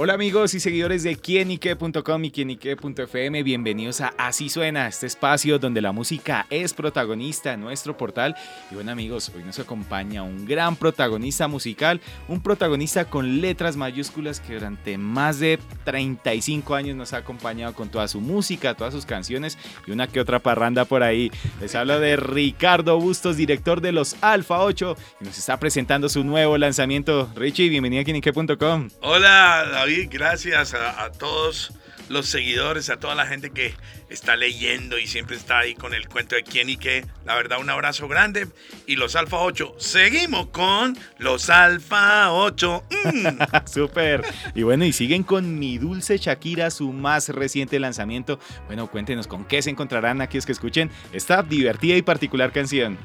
Hola amigos y seguidores de quienique.com y quienique.fm, bienvenidos a Así Suena, este espacio donde la música es protagonista en nuestro portal. Y bueno amigos, hoy nos acompaña un gran protagonista musical, un protagonista con letras mayúsculas que durante más de 35 años nos ha acompañado con toda su música, todas sus canciones y una que otra parranda por ahí. Les hablo de Ricardo Bustos, director de los Alfa 8, y nos está presentando su nuevo lanzamiento. Richie, bienvenido a quienique.com. Hola gracias a, todos los seguidores, a toda la gente que está leyendo y siempre está ahí con el cuento de quién y qué. La verdad, un abrazo grande. Y los Alfa 8, seguimos con los Alfa 8. Mm. Súper. Y bueno, y siguen con Mi Dulce Shakira, su más reciente lanzamiento. Bueno, cuéntenos con qué se encontrarán aquí es que escuchen esta divertida y particular canción.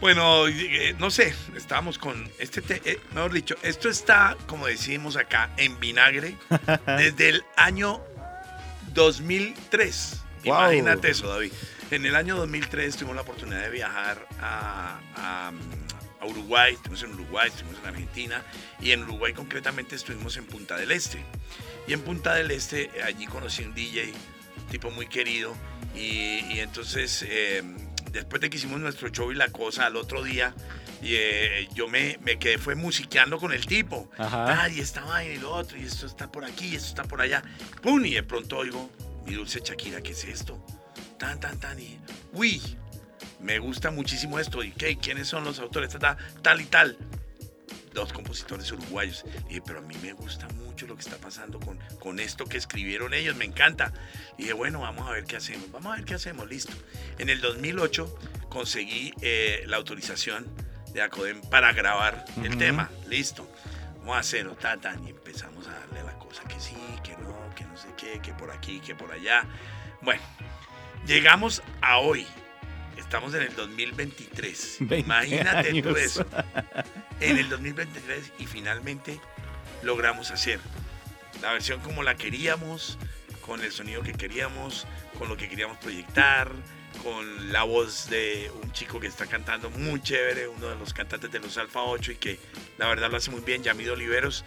Bueno, eh, no sé, estábamos con este, eh, mejor dicho, esto está, como decimos acá, en vinagre desde el año 2003. Imagínate eso, David. En el año 2003 tuvimos la oportunidad de viajar a, a, Uruguay, estuvimos en Uruguay, estuvimos en Argentina y en Uruguay concretamente estuvimos en Punta del Este. Y en Punta del Este allí conocí un DJ, tipo muy querido, y, entonces... Eh, después de que hicimos nuestro show y la cosa, al otro día, y, eh, yo me, me, quedé, fue musiqueando con el tipo. Ajá. y estaba y lo otro, y esto está por aquí, y esto está por allá. ¡Pum! Y de pronto oigo, mi dulce Shakira, ¿qué es esto? Tan, tan, tan, y, uy, me gusta muchísimo esto. ¿Y qué? ¿Quiénes son los autores? Tal, tal y tal dos compositores uruguayos. Y dije, pero a mí me gusta mucho lo que está pasando con, con esto que escribieron ellos, me encanta. Dije, bueno, vamos a ver qué hacemos, vamos a ver qué hacemos, listo. En el 2008 conseguí eh, la autorización de Acodem para grabar el tema, listo. Vamos a hacerlo, tatan, y empezamos a darle la cosa que sí, que no, que no sé qué, que por aquí, que por allá. Bueno, llegamos a hoy, Estamos en el 2023. Imagínate tú eso. En el 2023 y finalmente logramos hacer la versión como la queríamos, con el sonido que queríamos, con lo que queríamos proyectar, con la voz de un chico que está cantando muy chévere, uno de los cantantes de los Alfa 8 y que la verdad lo hace muy bien, Yamido Oliveros.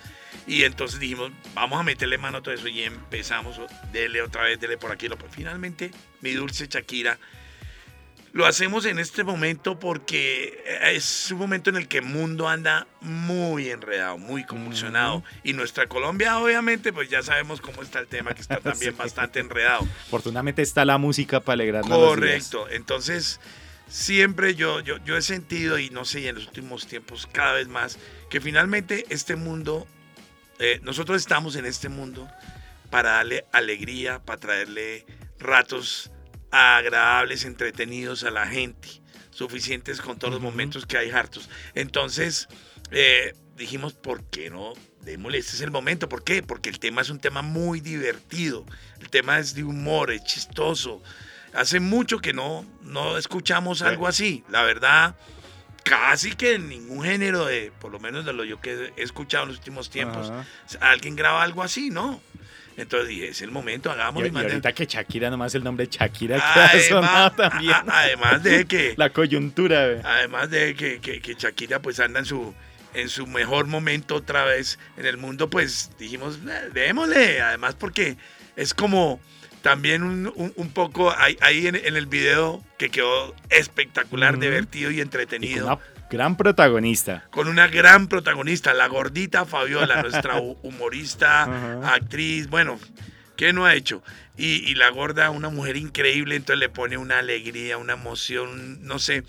Y entonces dijimos, vamos a meterle mano a todo eso y empezamos, dele otra vez, dele por aquí. Finalmente, mi dulce Shakira lo hacemos en este momento porque es un momento en el que el mundo anda muy enredado, muy convulsionado. Y nuestra Colombia, obviamente, pues ya sabemos cómo está el tema, que está también bastante enredado. Afortunadamente está la música para alegrarnos. Correcto. Entonces, siempre yo, yo, yo he sentido, y no sé, en los últimos tiempos cada vez más, que finalmente este mundo, eh, nosotros estamos en este mundo para darle alegría, para traerle ratos agradables, entretenidos a la gente, suficientes con todos los momentos que hay hartos. Entonces, eh, dijimos, ¿por qué no? Démosle, este es el momento. ¿Por qué? Porque el tema es un tema muy divertido. El tema es de humor, es chistoso. Hace mucho que no, no escuchamos algo así. La verdad, casi que en ningún género de, por lo menos de lo yo que he escuchado en los últimos tiempos, alguien graba algo así, ¿no? Entonces dije, es el momento, hagámoslo. Y, y ahorita que Shakira, nomás el nombre Shakira además, también. además de que... La coyuntura. Además de que, que, que, Shakira pues anda en su, en su mejor momento otra vez en el mundo, pues dijimos, démosle. Además porque es como también un, un, poco ahí, ahí en, el video que quedó espectacular, divertido y entretenido. Gran protagonista. Con una gran protagonista, la gordita Fabiola, nuestra humorista, actriz, bueno, ¿qué no ha hecho? Y, la gorda, una mujer increíble, entonces le pone una alegría, una emoción, no sé.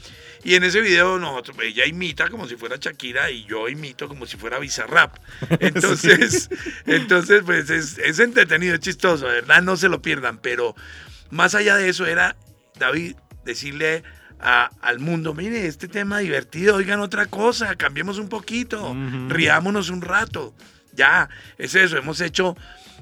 Y en ese video nosotros, ella imita como si fuera Shakira y yo imito como si fuera Bizarrap. Entonces, entonces pues es, es entretenido, es chistoso, ¿verdad? No se lo pierdan, pero más allá de eso era, David, decirle al mundo, mire, este tema divertido, oigan otra cosa, cambiemos un poquito, riámonos un rato. Ya, es eso, hemos hecho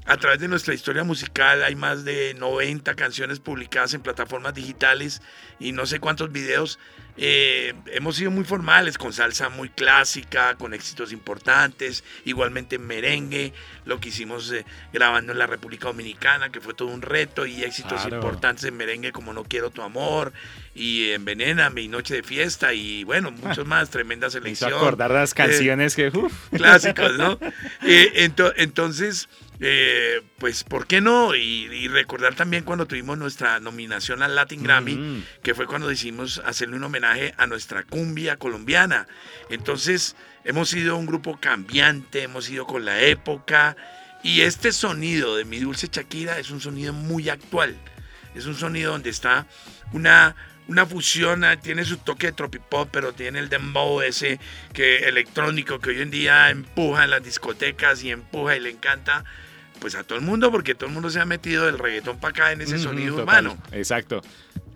a través de nuestra historia musical, hay más de 90 canciones publicadas en plataformas digitales y no sé cuántos videos eh, hemos sido muy formales, con salsa muy clásica, con éxitos importantes, igualmente en merengue, lo que hicimos eh, grabando en la República Dominicana, que fue todo un reto, y éxitos importantes en merengue como No Quiero Tu Amor, y Envenena, Mi Noche de Fiesta, y bueno, muchos más, tremenda selección. acordar las canciones que... Clásicos, ¿no? entonces... Eh, pues, ¿por qué no? Y, recordar también cuando tuvimos nuestra nominación al Latin Grammy, mm. que fue cuando decidimos hacerle un homenaje a nuestra cumbia colombiana. Entonces, hemos sido un grupo cambiante, hemos ido con la época, y este sonido de Mi Dulce Shakira es un sonido muy actual. Es un sonido donde está una una fusión, ah, tiene su toque de tropipop, pero tiene el dembow ese que electrónico que hoy en día empuja en las discotecas y empuja y le encanta pues a todo el mundo, porque todo el mundo se ha metido del reggaetón para acá en ese sonido urbano. Exacto.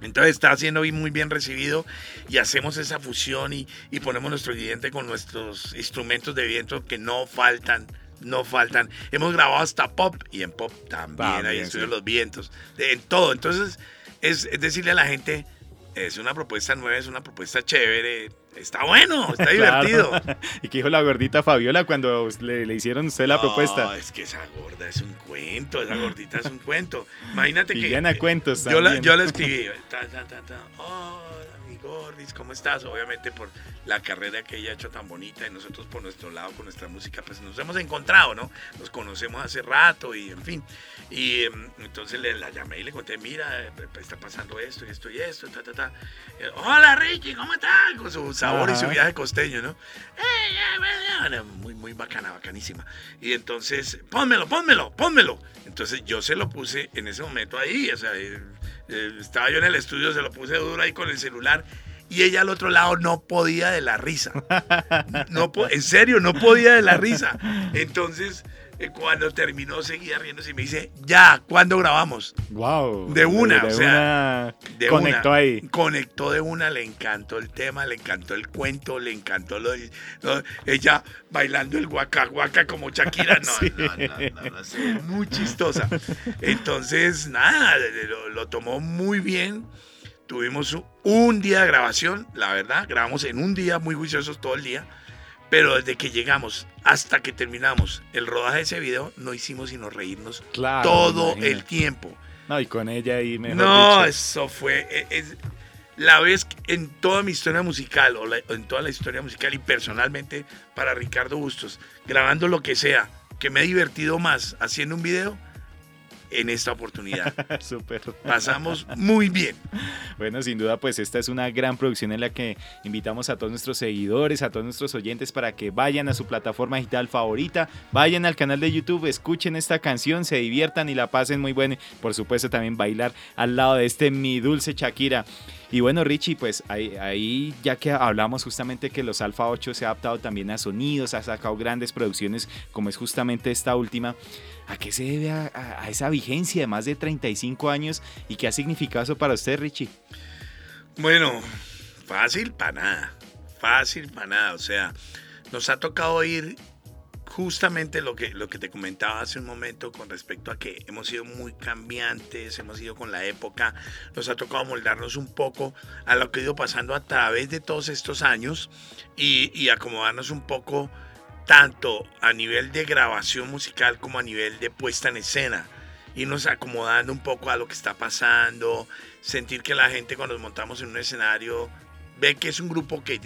Entonces está siendo muy bien recibido y hacemos esa fusión y, ponemos nuestro ingrediente con nuestros instrumentos de viento que no faltan no faltan. Hemos grabado hasta pop y en pop también, ahí estuvieron los vientos, en todo. Entonces es, decirle a la gente, es una propuesta nueva, es una propuesta chévere, está bueno, está divertido. ¿Y qué dijo la gordita Fabiola cuando le, le hicieron usted la propuesta? Es que esa gorda es un cuento, esa gordita es un cuento. Imagínate que. Llena cuentos yo la, yo la escribí. Gordis, ¿cómo estás? Obviamente por la carrera que ella ha hecho tan bonita y nosotros por nuestro lado con nuestra música, pues nos hemos encontrado, ¿no? Nos conocemos hace rato y en fin. Y em, entonces le, la llamé y le conté, mira, eh, está pasando esto y esto y esto, ta, ta, ta. Eh, Hola Ricky, ¿cómo estás? Con su sabor y su viaje costeño, ¿no? Eh, muy, muy bacana, bacanísima. Y entonces, pónmelo, pónmelo, pónmelo. Entonces yo se lo puse en ese momento ahí, o sea, eh, estaba yo en el estudio, se lo puse duro ahí con el celular y ella al otro lado no podía de la risa. No, en serio, no podía de la risa. Entonces, cuando terminó, seguía riéndose y me dice, ya, ¿cuándo grabamos? Wow. De una, o sea. De conectó ahí. Conectó de una, le encantó el tema, le encantó el cuento, le encantó lo, ella bailando el guaca guaca como Shakira. No, no, no, no, muy chistosa. Entonces, nada, lo tomó muy bien. Tuvimos un día de grabación, la verdad, grabamos en un día, muy juiciosos todo el día, pero desde que llegamos hasta que terminamos el rodaje de ese video, no hicimos sino reírnos todo el tiempo. No, y con ella ahí mejor No, eso fue e, es, la vez en toda mi historia musical, o en toda la historia musical y personalmente para Ricardo Bustos, grabando lo que sea, que me he divertido más haciendo un video en esta oportunidad. Súper. Pasamos muy bien. Bueno, sin duda, pues esta es una gran producción en la que invitamos a todos nuestros seguidores, a todos nuestros oyentes para que vayan a su plataforma digital favorita, vayan al canal de YouTube, escuchen esta canción, se diviertan y la pasen muy bien. Por supuesto, también bailar al lado de este Mi Dulce Shakira. Y bueno, Richie, pues ahí, ya que hablamos justamente que los Alfa 8 se ha adaptado también a sonidos, ha sacado grandes producciones como es justamente esta última. ¿A qué se debe a, esa vigencia de más de 35 años y qué ha significado eso para usted, Richie? Bueno, fácil para nada, fácil para nada. O sea, nos ha tocado ir justamente lo que, lo que te comentaba hace un momento con respecto a que hemos sido muy cambiantes, hemos ido con la época, nos ha tocado moldarnos un poco a lo que ha ido pasando a través de todos estos años y, y acomodarnos un poco tanto a nivel de grabación musical como a nivel de puesta en escena. Irnos acomodando un poco a lo que está pasando, sentir que la gente cuando nos montamos en un escenario ve que es un grupo que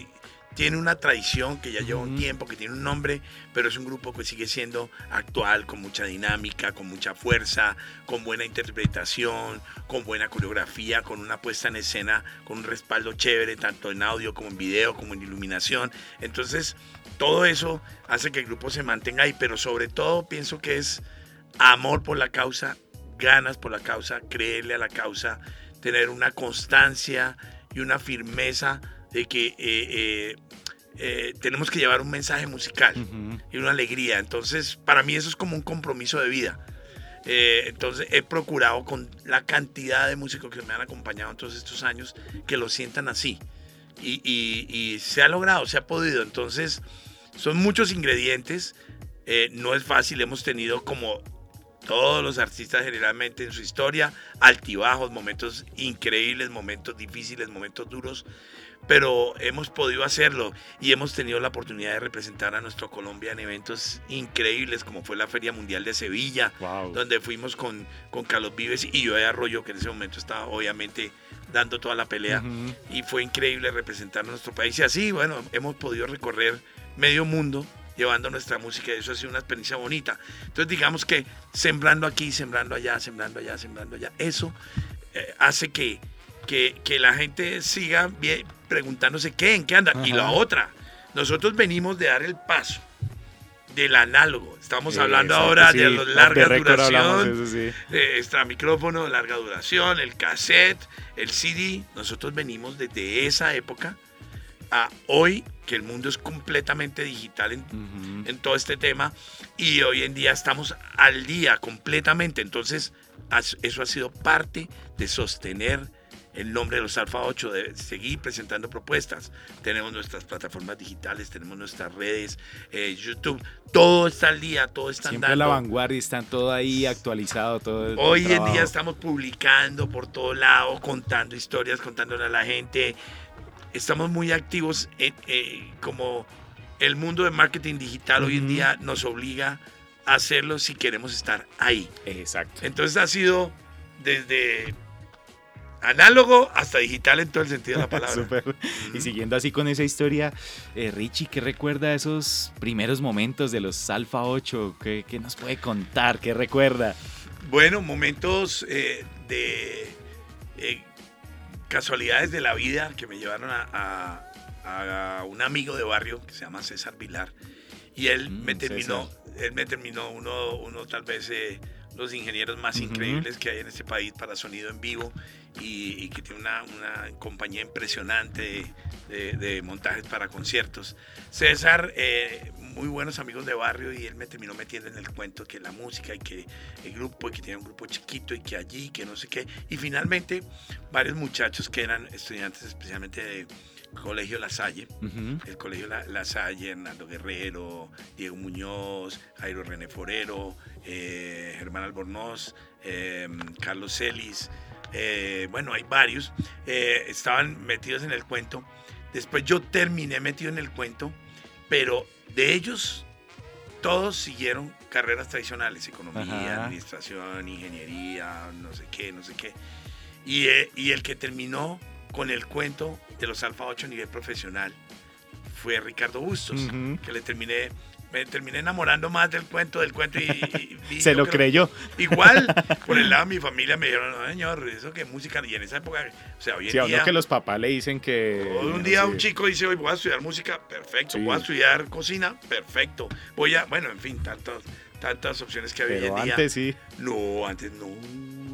tiene una tradición, que ya lleva un tiempo, que tiene un nombre, pero es un grupo que sigue siendo actual, con mucha dinámica, con mucha fuerza, con buena interpretación, con buena coreografía, con una puesta en escena, con un respaldo chévere, tanto en audio como en video, como en iluminación. Entonces, todo eso hace que el grupo se mantenga ahí, pero sobre todo pienso que es amor por la causa, ganas por la causa, creerle a la causa, tener una constancia y una firmeza de que eh, eh, eh, tenemos que llevar un mensaje musical y una alegría. Entonces, para mí eso es como un compromiso de vida. entonces, he procurado con la cantidad de músicos que me han acompañado en todos estos años que lo sientan así. y se ha logrado, se ha podido. Entonces, son muchos ingredientes. Eh, no es fácil. Hemos tenido como todos los artistas generalmente en su historia, altibajos, momentos increíbles, momentos difíciles, momentos duros. Pero hemos podido hacerlo y hemos tenido la oportunidad de representar a nuestro Colombia en eventos increíbles como fue la Feria Mundial de Sevilla, donde fuimos con, con Carlos Vives y yo de Arroyo, que en ese momento estaba obviamente dando toda la pelea. Y fue increíble representar a nuestro país. Y así, bueno, hemos podido recorrer medio mundo llevando nuestra música y eso ha sido una experiencia bonita. Entonces digamos que sembrando aquí, sembrando allá, sembrando allá, sembrando allá, eso eh, hace que, que, que, la gente siga bien, preguntándose qué, en qué anda. Y la otra, nosotros venimos de dar el paso del análogo. Estamos hablando ahora de la larga duración, sí. extra micrófono, larga duración, el cassette, el CD. Nosotros venimos desde esa época a hoy que el mundo es completamente digital en, en, todo este tema y hoy en día estamos al día completamente. Entonces, eso ha sido parte de sostener el nombre de los Alfa 8, de seguir presentando propuestas. Tenemos nuestras plataformas digitales, tenemos nuestras redes, eh, YouTube, todo está al día, todo está Siempre andando. la vanguardia, están todo ahí actualizado. Todo Hoy en día estamos publicando por todo lado, contando historias, contándole a la gente. Estamos muy activos eh, como el mundo de marketing digital hoy en día nos obliga a hacerlo si queremos estar ahí. Exacto. Entonces ha sido desde análogo hasta digital en todo el sentido de la palabra. Y siguiendo así con esa historia, eh, Richie, ¿qué recuerda esos primeros momentos de los Alfa 8? ¿Qué, nos puede contar? ¿Qué recuerda? Bueno, momentos eh, de eh, casualidades de la vida que me llevaron a, un amigo de barrio que se llama César Vilar. Y él mm, me terminó, él me terminó uno, uno tal vez los ingenieros más increíbles que hay en este país para sonido en vivo y, que tiene una, una, compañía impresionante de, montajes para conciertos. César, eh, muy buenos amigos de barrio y él me terminó metiendo en el cuento que la música y que el grupo, y que tiene un grupo chiquito y que allí, que no sé qué. Y finalmente varios muchachos que eran estudiantes especialmente de Colegio La Salle, el Colegio La, Salle, Hernando Guerrero, Diego Muñoz, Jairo René Forero, eh, Germán Albornoz, eh, Carlos Celis, eh, bueno, hay varios, estaban metidos en el cuento. Después yo terminé metido en el cuento, pero de ellos todos siguieron carreras tradicionales, economía, administración, ingeniería, no sé qué, no sé qué. Y, y el que terminó con el cuento de los Alfa 8 a nivel profesional fue Ricardo Bustos, que le terminé me terminé enamorando más del cuento, del cuento y... Se lo creyó. Igual, por el lado de mi familia me dijeron, no, señor, eso que música, y en esa época, o sea, hoy en día... que los papás le dicen que... Un día un chico dice, hoy voy a estudiar música, perfecto, voy a estudiar cocina, perfecto, voy a, bueno, en fin, tantas, tantas opciones que había hoy en día. antes sí. No, antes no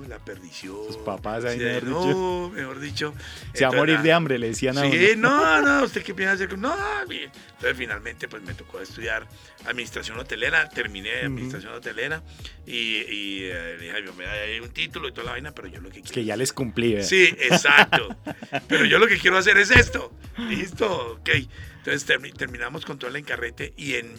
la perdición. Sus papás ahí, mejor no, dicho. mejor dicho. Se va a morir de hambre, le decían a Sí, no, no, ¿usted qué piensa hacer? No, bien. Entonces finalmente pues me tocó estudiar administración hotelera, terminé administración hotelera y, y eh, dije, me da un título y toda la vaina, pero yo lo que quiero... Que ya les cumplí, ¿eh? Sí, exacto. pero yo lo que quiero hacer es esto. Listo, ok. Entonces terminamos con todo el encarrete y en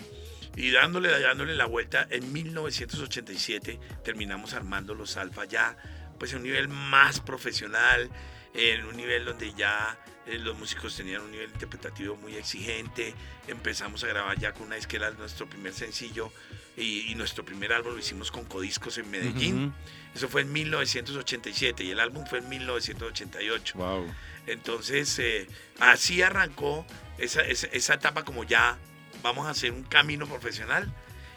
y dándole, dándole la vuelta, en 1987 terminamos armando los Alfa ya, pues en un nivel más profesional, en un nivel donde ya eh, los músicos tenían un nivel interpretativo muy exigente. Empezamos a grabar ya con una disquera nuestro primer sencillo y, nuestro primer álbum lo hicimos con Codiscos en Medellín. Eso fue en 1987 y el álbum fue en 1988. Wow. Entonces, eh, así arrancó esa, esa, esa etapa como ya vamos a hacer un camino profesional.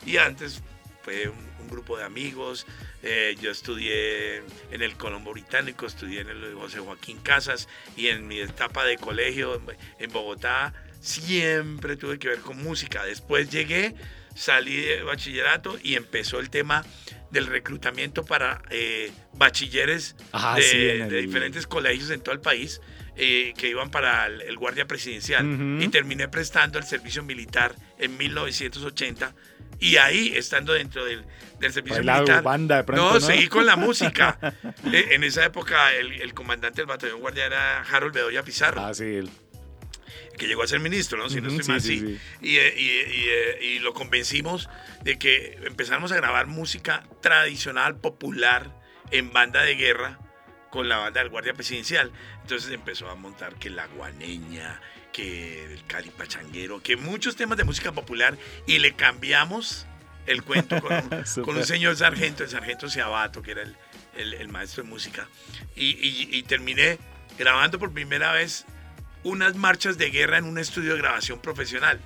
Y antes fue un, grupo de amigos. Eh, yo estudié en el Colombo Británico, estudié en el José Joaquín Casas y en mi etapa de colegio en Bogotá siempre tuve que ver con música. Después llegué, salí de bachillerato y empezó el tema del reclutamiento para eh, bachilleres de, diferentes colegios en todo el país. Eh, que iban para el, guardia presidencial. Y terminé prestando el servicio militar en 1980 y ahí estando dentro del, servicio militar no, seguí con la música. Eh, en esa época el, comandante del batallón guardia era Harold Bedoya Pizarro. Ah sí que llegó a ser ministro, ¿no? Si no estoy mal, sí. Y, y, y, lo convencimos de que empezáramos a grabar música tradicional, popular, en banda de guerra, con la banda del Guardia Presidencial. Entonces empezó a montar que la guaneña, que el Cali Pachanguero, que muchos temas de música popular y le cambiamos el cuento con un, con un señor sargento, el sargento Ciabato, que era el, el, maestro de música. Y terminé grabando por primera vez unas marchas de guerra en un estudio de grabación profesional.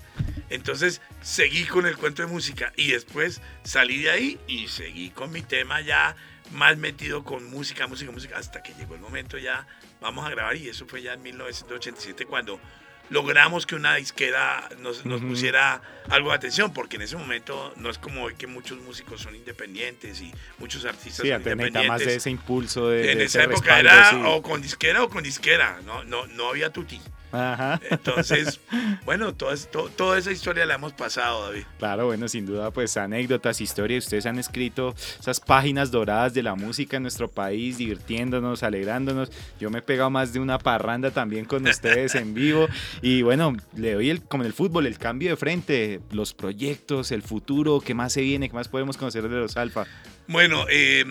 Entonces seguí con el cuento de música y después salí de ahí y seguí con mi tema ya más metido con música, música, música, hasta que llegó el momento ya, vamos a grabar y eso fue ya en 1987 cuando logramos que una disquera nos, nos pusiera algo de atención, porque en ese momento no es como hoy que muchos músicos son independientes y muchos artistas sí, son independientes. más de ese impulso de En de esa época respaldo, era sí. o con disquera o con disquera, no, no, no había tuti. Ajá. Entonces, bueno, toda, to- toda esa historia la hemos pasado, David. Claro, bueno, sin duda, pues anécdotas, historias. Ustedes han escrito esas páginas doradas de la música en nuestro país, divirtiéndonos, alegrándonos. Yo me he pegado más de una parranda también con ustedes en vivo. Y bueno, le doy el, como en el fútbol, el cambio de frente, los proyectos, el futuro, qué más se viene, qué más podemos conocer de los Alfa. Bueno, eh,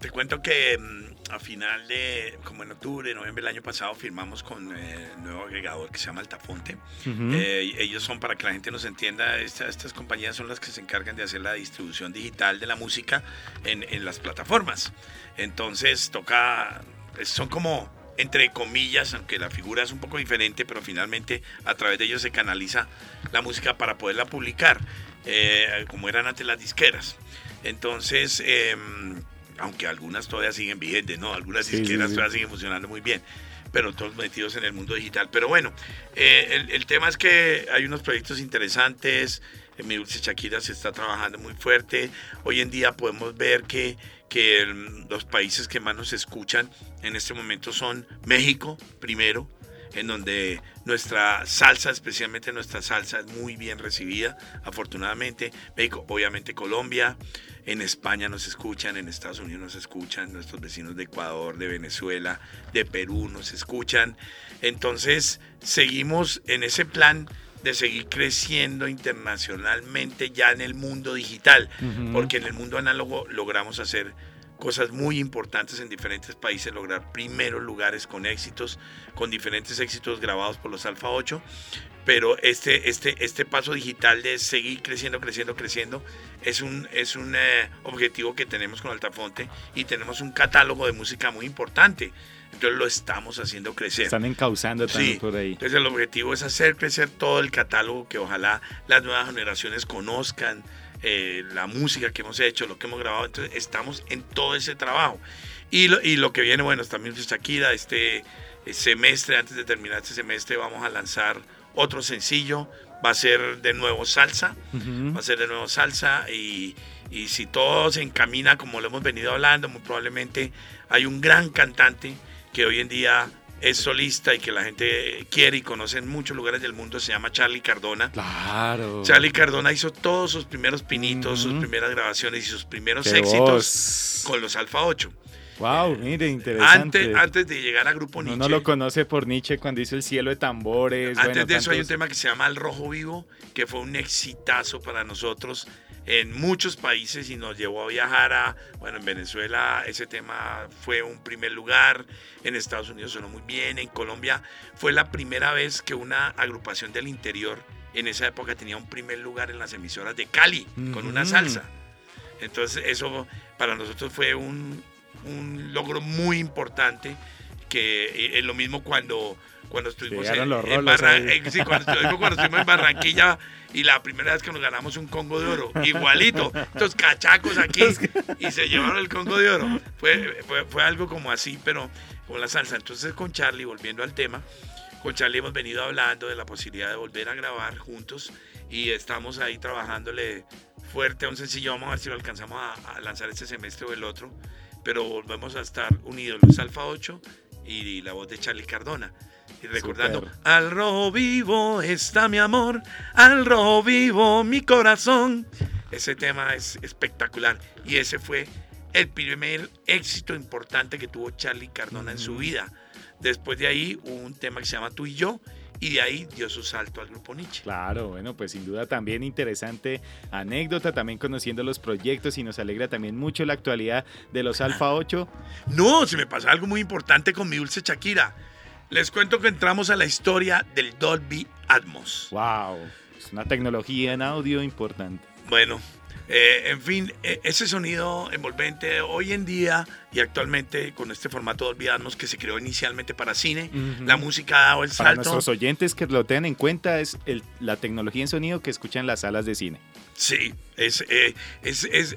te cuento que mm, a final de, como en octubre, noviembre del año pasado, firmamos con eh, el nuevo agregador que se llama Altafonte. Ujú. Eh, y ellos son, para que la gente nos entienda, esta- estas compañías son las que se encargan de hacer la distribución digital de la música en, en las plataformas. Entonces toca, son como, entre comillas, aunque la figura es un poco diferente, pero finalmente a través de ellos se canaliza la música para poderla publicar, eh, como eran antes las disqueras. Entonces, em, aunque algunas todavía siguen vigentes, ¿no? Algunas Sí, sí, disqueras sí. todavía siguen funcionando muy bien pero todos metidos en el mundo digital. Pero bueno, eh, el, el tema es que hay unos proyectos interesantes. En mi dulce Shakira se está trabajando muy fuerte. Hoy en día podemos ver que, que el- los países que más nos escuchan en este momento son México, primero, en donde nuestra salsa, especialmente nuestra salsa, es muy bien recibida, afortunadamente. México, obviamente Colombia, en España nos escuchan, en Estados Unidos nos escuchan, nuestros vecinos de Ecuador, de Venezuela, de Perú nos escuchan. Entonces, seguimos en ese plan de seguir creciendo internacionalmente ya en el mundo digital, porque en el mundo análogo logramos hacer cosas muy importantes en diferentes países, lograr primeros lugares con éxitos, con diferentes éxitos grabados por los Alfa 8, pero este, este, este paso digital de seguir creciendo, creciendo, creciendo, es un, es un eh, objetivo que tenemos con Altafonte y tenemos un catálogo de música muy importante, entonces lo estamos haciendo crecer. Están encauzando también Sí, por ahí. entonces el objetivo es hacer crecer todo el catálogo, que ojalá las nuevas generaciones conozcan eh, la música que hemos hecho, lo que hemos grabado. Entonces estamos en todo ese trabajo. Y lo, y lo que viene, bueno, también Shakira, este eh, semestre, antes de terminar este semestre, vamos a lanzar otro sencillo. Va a ser de nuevo salsa, va a ser de nuevo salsa y, y si todo se encamina como lo hemos venido hablando, muy probablemente hay un gran cantante que hoy en día es solista y que la gente quiere y conoce en muchos lugares del mundo, se llama Charlie Cardona. Claro. Charlie Cardona hizo todos sus primeros pinitos, sus primeras grabaciones y sus primeros Qué éxitos voz. con los Alfa 8. Wow, mire, interesante. Antes, antes de llegar a Grupo Uno Nietzsche. lo conoce por Nietzsche cuando hizo El cielo de tambores. Antes bueno, de eso hay un tema que se llama El Rojo Vivo, que fue un exitazo para nosotros en muchos países y nos llevó a viajar a, bueno, en Venezuela ese tema fue un primer lugar, en Estados Unidos sonó muy bien, en Colombia fue la primera vez que una agrupación del interior en esa época tenía un primer lugar en las emisoras de Cali, con una salsa. Entonces eso para nosotros fue un, un logro muy importante que es lo mismo cuando cuando estuvimos en, los en Barran- ahí. eh, sí, cuando estuvimos, cuando estuvimos en Barranquilla y la primera vez que nos ganamos un Congo de Oro, igualito, estos cachacos aquí y se llevaron el Congo de Oro. Fue, fue, fue algo como así, pero con la salsa. Entonces con Charlie, volviendo al tema, con Charlie hemos venido hablando de la posibilidad de volver a grabar juntos y estamos ahí trabajándole fuerte a un sencillo. Vamos a ver si lo alcanzamos a, a lanzar este semestre o el otro, pero volvemos a estar unidos los Alfa 8 y la voz de Charlie Cardona. Y recordando, al rojo vivo está mi amor, al rojo vivo mi corazón. Ese tema es espectacular y ese fue el primer éxito importante que tuvo Charlie Cardona en su vida. Después de ahí hubo un tema que se llama Tú y yo, y de ahí dio su salto al grupo Nietzsche. Claro, bueno, pues sin duda también interesante anécdota, también conociendo los proyectos y nos alegra también mucho la actualidad de los Alfa 8. No, se me pasa algo muy importante con mi dulce Shakira. Les cuento que entramos a la historia del Dolby Atmos. Wow, es una tecnología en audio importante. Bueno, eh, en fin, e, ese sonido envolvente hoy en día y actualmente con este formato Dolby Atmos que se creó inicialmente para cine, la música ha dado el salto. Para nuestros oyentes que lo tengan en cuenta es la tecnología en sonido que escuchan en las salas de cine. Sí, es, eh, es, es,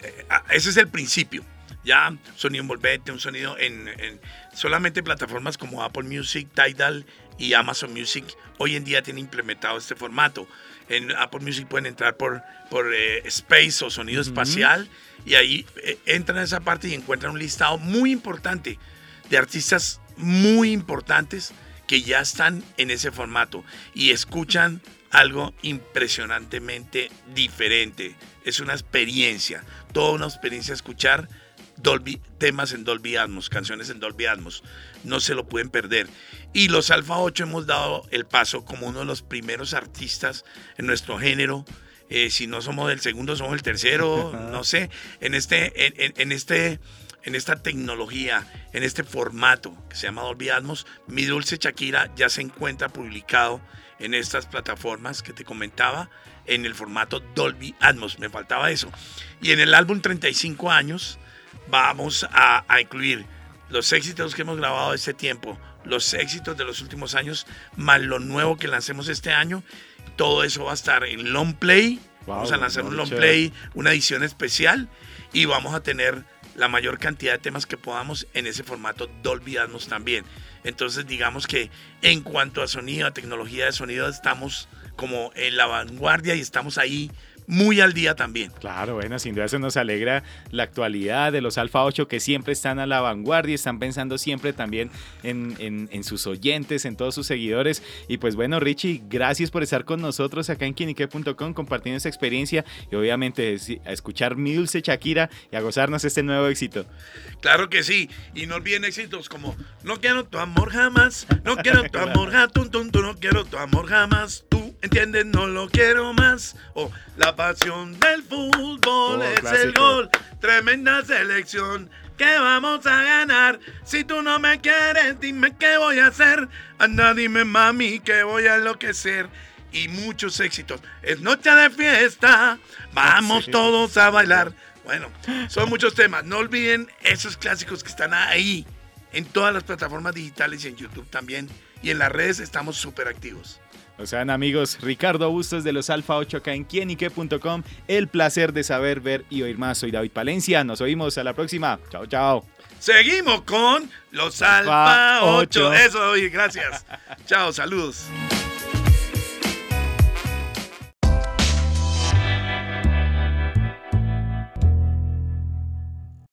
ese es el principio. Ya, sonido envolvente, un sonido en, solamente plataformas como Apple Music, Tidal y Amazon Music hoy en día tienen implementado este formato. En Apple Music pueden entrar por, por eh, Space o sonido espacial y ahí eh, entran a esa parte y encuentran un listado muy importante de artistas muy importantes que ya están en ese formato y escuchan algo impresionantemente diferente. Es una experiencia, toda una experiencia escuchar Dolby, temas en Dolby Atmos, canciones en Dolby Atmos. No se lo pueden perder. Y los Alfa 8 hemos dado el paso como uno de los primeros artistas en nuestro género. Eh, si no somos el segundo, somos el tercero, no sé, en este, en, en, este, en esta tecnología, en este formato que se llama Dolby Atmos, Mi Dulce Shakira ya se encuentra publicado en estas plataformas que te comentaba, en el formato Dolby Atmos, me faltaba eso. Y en el álbum 35 años, vamos a, incluir los éxitos que hemos grabado este tiempo, los éxitos de los últimos años, más lo nuevo que lancemos este año. Todo eso va a estar en long play. vamos a lanzar un long play, una edición especial y vamos a tener la mayor cantidad de temas que podamos en ese formato Dolby Atmos también. Entonces digamos que en cuanto a sonido, a tecnología de sonido, estamos como en la vanguardia y estamos ahí muy al día también. Claro, bueno, sin duda eso nos alegra la actualidad de los Alfa 8 que siempre están a la vanguardia, están pensando siempre también en, sus oyentes, en todos sus seguidores. Y pues bueno, Richie, gracias por estar con nosotros acá en quinique.com compartiendo esta experiencia y obviamente a escuchar mi dulce Shakira y a gozarnos este nuevo éxito. Claro que sí, y no olviden éxitos como No quiero tu amor jamás, no quiero tu amor, tum, tum, no quiero tu amor jamás, tú entiendes, no lo quiero más. O la pasión del fútbol es el gol. Tremenda selección que vamos a ganar. Si tú no me quieres, dime qué voy a hacer. Anda, dime mami que voy a enloquecer. Y muchos éxitos. Es noche de fiesta. Vamos todos a bailar. Bueno, son muchos temas. No olviden esos clásicos que están ahí. En todas las plataformas digitales y en YouTube también. Y en las redes estamos súper activos. O sean amigos, Ricardo Bustos de los Alfa 8 acá en quienique.com. El placer de saber, ver y oír más. Soy David Palencia. Nos oímos a la próxima. Chao, chao. Seguimos con los Alfa 8. Eso, gracias. chao, saludos.